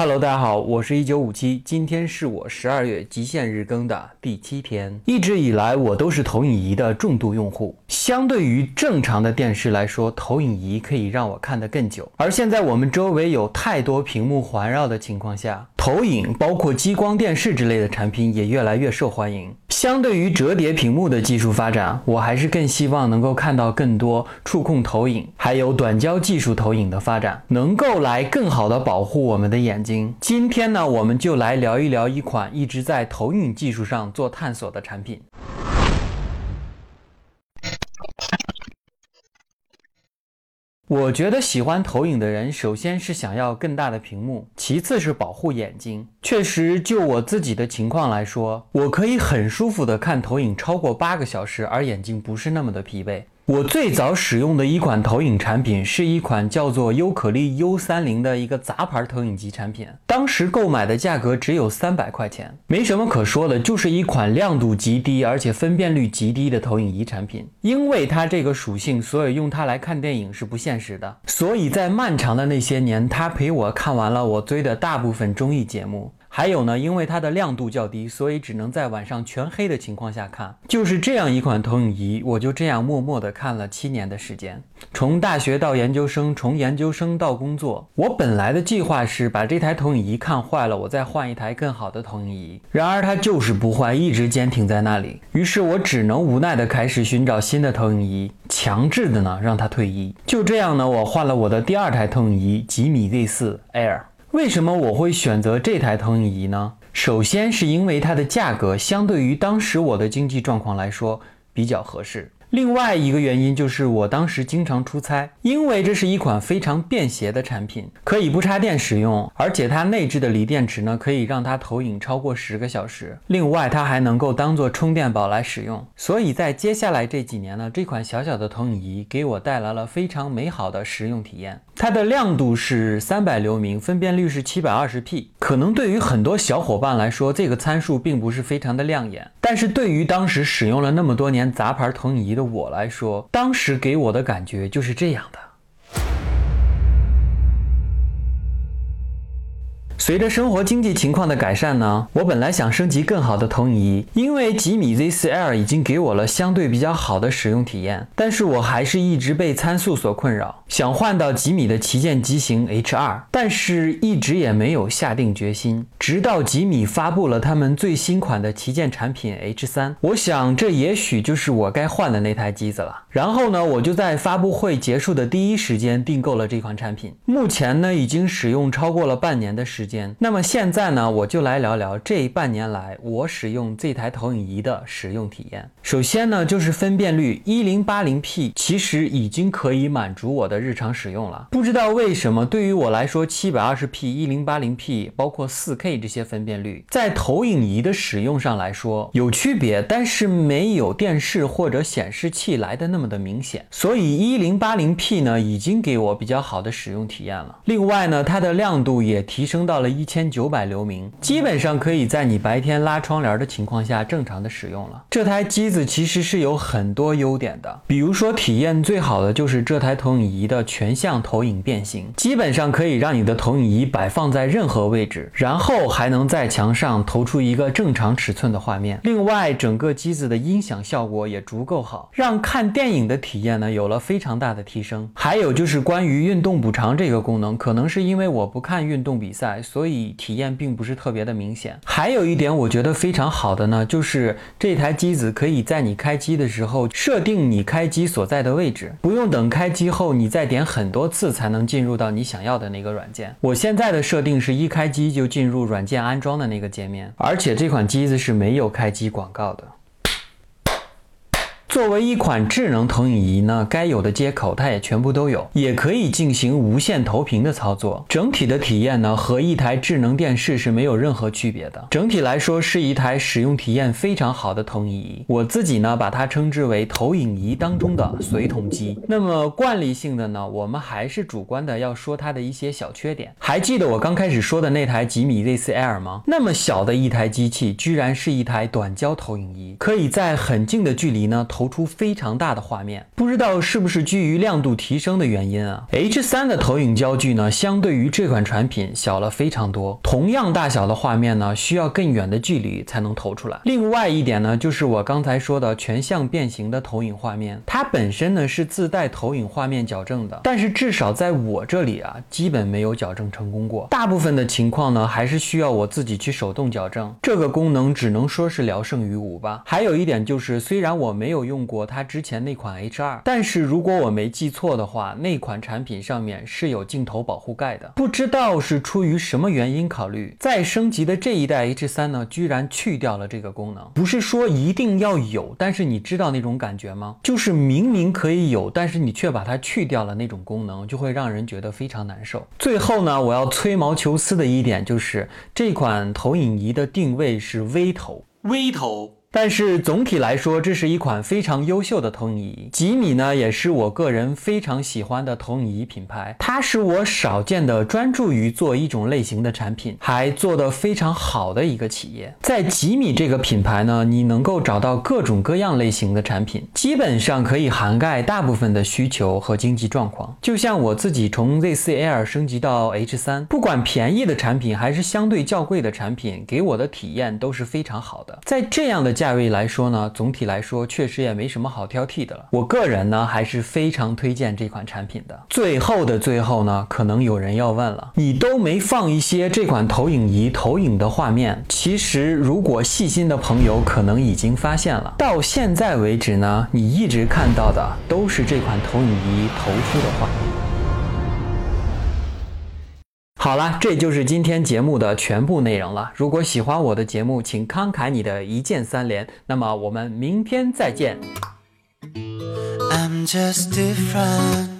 Hello，大家好，我是一九五七，今天是我十二月极限日更的第七天。一直以来，我都是投影仪的重度用户。相对于正常的电视来说，投影仪可以让我看得更久。而现在我们周围有太多屏幕环绕的情况下，投影包括激光电视之类的产品也越来越受欢迎。相对于折叠屏幕的技术发展，我还是更希望能够看到更多触控投影，还有短焦技术投影的发展，能够来更好的保护我们的眼睛。今天呢，我们就来聊一聊一款一直在投影技术上做探索的产品。我觉得喜欢投影的人，首先是想要更大的屏幕，其次是保护眼睛。确实，就我自己的情况来说，我可以很舒服的看投影超过八个小时，而眼睛不是那么的疲惫。我最早使用的一款投影产品是一款叫做优可力 U 三零的一个杂牌投影机产品，当时购买的价格只有三百块钱，没什么可说的，就是一款亮度极低而且分辨率极低的投影仪产品。因为它这个属性，所以用它来看电影是不现实的。所以在漫长的那些年，它陪我看完了我追的大部分综艺节目。还有呢，因为它的亮度较低，所以只能在晚上全黑的情况下看。就是这样一款投影仪，我就这样默默的看了七年的时间，从大学到研究生，从研究生到工作。我本来的计划是把这台投影仪看坏了，我再换一台更好的投影仪。然而它就是不坏，一直坚挺在那里。于是我只能无奈的开始寻找新的投影仪，强制的呢让它退役。就这样呢，我换了我的第二台投影仪吉米 Z4 Air。为什么我会选择这台投影仪呢？首先是因为它的价格相对于当时我的经济状况来说比较合适。另外一个原因就是我当时经常出差，因为这是一款非常便携的产品，可以不插电使用，而且它内置的锂电池呢，可以让它投影超过十个小时。另外，它还能够当做充电宝来使用。所以在接下来这几年呢，这款小小的投影仪给我带来了非常美好的使用体验。它的亮度是三百流明，分辨率是七百二十 P。可能对于很多小伙伴来说，这个参数并不是非常的亮眼，但是对于当时使用了那么多年杂牌投影仪的，我来说，当时给我的感觉就是这样的。随着生活经济情况的改善呢，我本来想升级更好的投影仪，因为吉米 Z4L 已经给我了相对比较好的使用体验，但是我还是一直被参数所困扰，想换到吉米的旗舰机型 H2，但是一直也没有下定决心。直到吉米发布了他们最新款的旗舰产品 H3，我想这也许就是我该换的那台机子了。然后呢，我就在发布会结束的第一时间订购了这款产品，目前呢已经使用超过了半年的时间。那么现在呢，我就来聊聊这半年来我使用这台投影仪的使用体验。首先呢，就是分辨率一零八零 P，其实已经可以满足我的日常使用了。不知道为什么，对于我来说，七百二十 P、一零八零 P，包括四 K 这些分辨率，在投影仪的使用上来说有区别，但是没有电视或者显示器来的那么的明显。所以一零八零 P 呢，已经给我比较好的使用体验了。另外呢，它的亮度也提升到到了。一千九百流明，基本上可以在你白天拉窗帘的情况下正常的使用了。这台机子其实是有很多优点的，比如说体验最好的就是这台投影仪的全向投影变形，基本上可以让你的投影仪摆放在任何位置，然后还能在墙上投出一个正常尺寸的画面。另外，整个机子的音响效果也足够好，让看电影的体验呢有了非常大的提升。还有就是关于运动补偿这个功能，可能是因为我不看运动比赛，所以体验并不是特别的明显。还有一点我觉得非常好的呢，就是这台机子可以在你开机的时候设定你开机所在的位置，不用等开机后你再点很多次才能进入到你想要的那个软件。我现在的设定是一开机就进入软件安装的那个界面，而且这款机子是没有开机广告的。作为一款智能投影仪呢，该有的接口它也全部都有，也可以进行无线投屏的操作。整体的体验呢，和一台智能电视是没有任何区别的。整体来说，是一台使用体验非常好的投影仪。我自己呢，把它称之为投影仪当中的随同机。那么惯例性的呢，我们还是主观的要说它的一些小缺点。还记得我刚开始说的那台吉米 Z4L 吗？那么小的一台机器，居然是一台短焦投影仪，可以在很近的距离呢投。投出非常大的画面。不知道是不是基于亮度提升的原因啊？H3 的投影焦距呢，相对于这款产品小了非常多。同样大小的画面呢，需要更远的距离才能投出来。另外一点呢，就是我刚才说的全向变形的投影画面，它本身呢是自带投影画面矫正的，但是至少在我这里啊，基本没有矫正成功过。大部分的情况呢，还是需要我自己去手动矫正。这个功能只能说是聊胜于无吧。还有一点就是，虽然我没有过它之前那款 H2，但是如果我没记错的话，那款产品上面是有镜头保护盖的。不知道是出于什么原因考虑，在升级的这一代 H3 呢，居然去掉了这个功能。不是说一定要有，但是你知道那种感觉吗？就是明明可以有，但是你却把它去掉了那种功能，就会让人觉得非常难受。最后呢，我要吹毛求疵的一点就是这款投影仪的定位是微投，微投。但是总体来说，这是一款非常优秀的投影仪。吉米呢，也是我个人非常喜欢的投影仪品牌。它是我少见的专注于做一种类型的产品，还做得非常好的一个企业。在吉米这个品牌呢，你能够找到各种各样类型的产品，基本上可以涵盖大部分的需求和经济状况。就像我自己从 Z4L 升级到 H3，不管便宜的产品还是相对较贵的产品，给我的体验都是非常好的。在这样的价位来说呢，总体来说确实也没什么好挑剔的了。我个人呢还是非常推荐这款产品的。最后的最后呢，可能有人要问了，你都没放一些这款投影仪投影的画面。其实如果细心的朋友可能已经发现了，到现在为止呢，你一直看到的都是这款投影仪投出的画好了，这就是今天节目的全部内容了。如果喜欢我的节目，请慷慨你的一键三连。那么我们明天再见。I'm just different.